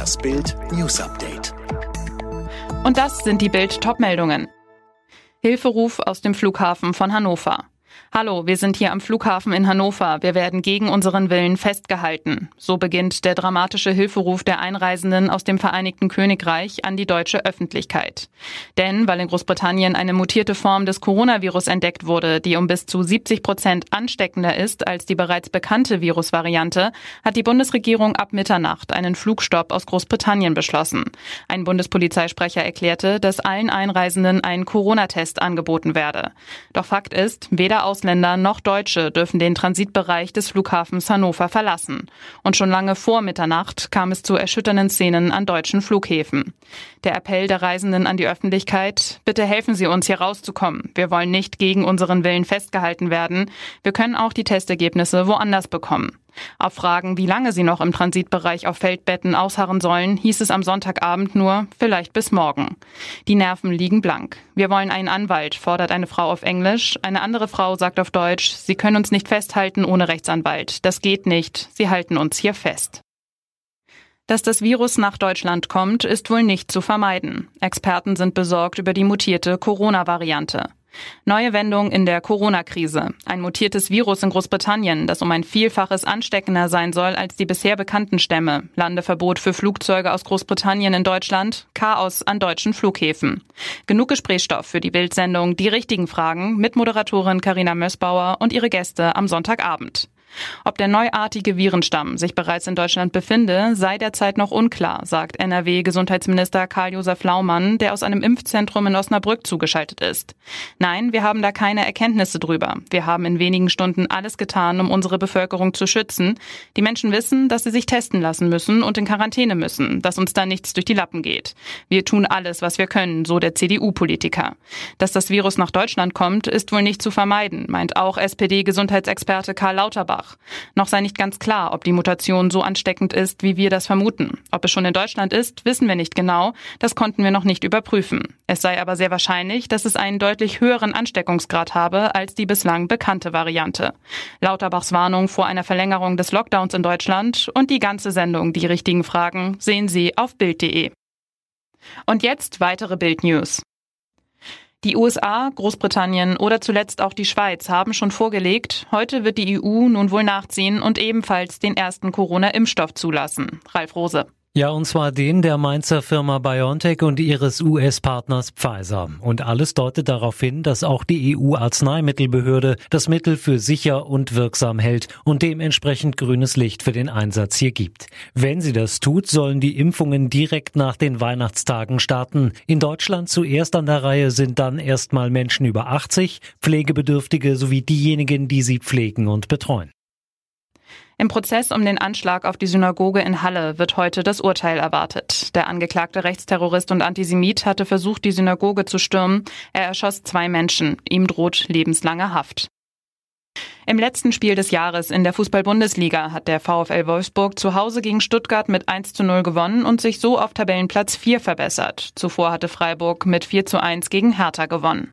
Das Bild News Update. Und das sind die Bild Topmeldungen. Hilferuf aus dem Flughafen von Hannover. Hallo, wir sind hier am Flughafen in Hannover. Wir werden gegen unseren Willen festgehalten. So beginnt der dramatische Hilferuf der Einreisenden aus dem Vereinigten Königreich an die deutsche Öffentlichkeit. Denn weil in Großbritannien eine mutierte Form des Coronavirus entdeckt wurde, die um bis zu 70 Prozent ansteckender ist als die bereits bekannte Virusvariante, hat die Bundesregierung ab Mitternacht einen Flugstopp aus Großbritannien beschlossen. Ein Bundespolizeisprecher erklärte, dass allen Einreisenden ein Corona-Test angeboten werde. Doch Fakt ist, weder aus Ausländer noch Deutsche dürfen den Transitbereich des Flughafens Hannover verlassen. Und schon lange vor Mitternacht kam es zu erschütternden Szenen an deutschen Flughäfen. Der Appell der Reisenden an die Öffentlichkeit, bitte helfen Sie uns hier rauszukommen. Wir wollen nicht gegen unseren Willen festgehalten werden. Wir können auch die Testergebnisse woanders bekommen. Auf Fragen, wie lange sie noch im Transitbereich auf Feldbetten ausharren sollen, hieß es am Sonntagabend nur, vielleicht bis morgen. Die Nerven liegen blank. Wir wollen einen Anwalt, fordert eine Frau auf Englisch. Eine andere Frau sagt auf Deutsch, sie können uns nicht festhalten ohne Rechtsanwalt. Das geht nicht. Sie halten uns hier fest. Dass das Virus nach Deutschland kommt, ist wohl nicht zu vermeiden. Experten sind besorgt über die mutierte Corona-Variante. Neue Wendung in der Corona-Krise. Ein mutiertes Virus in Großbritannien, das um ein Vielfaches ansteckender sein soll als die bisher bekannten Stämme. Landeverbot für Flugzeuge aus Großbritannien in Deutschland. Chaos an deutschen Flughäfen. Genug Gesprächsstoff für die Bildsendung Die richtigen Fragen mit Moderatorin Karina Mössbauer und ihre Gäste am Sonntagabend. Ob der neuartige Virenstamm sich bereits in Deutschland befinde, sei derzeit noch unklar, sagt NRW-Gesundheitsminister Karl-Josef Laumann, der aus einem Impfzentrum in Osnabrück zugeschaltet ist. Nein, wir haben da keine Erkenntnisse drüber. Wir haben in wenigen Stunden alles getan, um unsere Bevölkerung zu schützen. Die Menschen wissen, dass sie sich testen lassen müssen und in Quarantäne müssen, dass uns da nichts durch die Lappen geht. Wir tun alles, was wir können, so der CDU-Politiker. Dass das Virus nach Deutschland kommt, ist wohl nicht zu vermeiden, meint auch SPD-Gesundheitsexperte Karl Lauterbach. Offenbach. Noch sei nicht ganz klar, ob die Mutation so ansteckend ist, wie wir das vermuten. Ob es schon in Deutschland ist, wissen wir nicht genau. Das konnten wir noch nicht überprüfen. Es sei aber sehr wahrscheinlich, dass es einen deutlich höheren Ansteckungsgrad habe als die bislang bekannte Variante. Lauterbachs Warnung vor einer Verlängerung des Lockdowns in Deutschland und die ganze Sendung Die richtigen Fragen sehen Sie auf Bild.de. Und jetzt weitere Bild News. Die USA, Großbritannien oder zuletzt auch die Schweiz haben schon vorgelegt, heute wird die EU nun wohl nachziehen und ebenfalls den ersten Corona-Impfstoff zulassen. Ralf Rose. Ja, und zwar den der Mainzer Firma BioNTech und ihres US-Partners Pfizer. Und alles deutet darauf hin, dass auch die EU-Arzneimittelbehörde das Mittel für sicher und wirksam hält und dementsprechend grünes Licht für den Einsatz hier gibt. Wenn sie das tut, sollen die Impfungen direkt nach den Weihnachtstagen starten. In Deutschland zuerst an der Reihe sind dann erstmal Menschen über 80, Pflegebedürftige sowie diejenigen, die sie pflegen und betreuen. Im Prozess um den Anschlag auf die Synagoge in Halle wird heute das Urteil erwartet. Der angeklagte Rechtsterrorist und Antisemit hatte versucht, die Synagoge zu stürmen. Er erschoss zwei Menschen. Ihm droht lebenslange Haft. Im letzten Spiel des Jahres in der Fußball-Bundesliga hat der VfL Wolfsburg zu Hause gegen Stuttgart mit 1 zu 0 gewonnen und sich so auf Tabellenplatz 4 verbessert. Zuvor hatte Freiburg mit 4 zu 1 gegen Hertha gewonnen.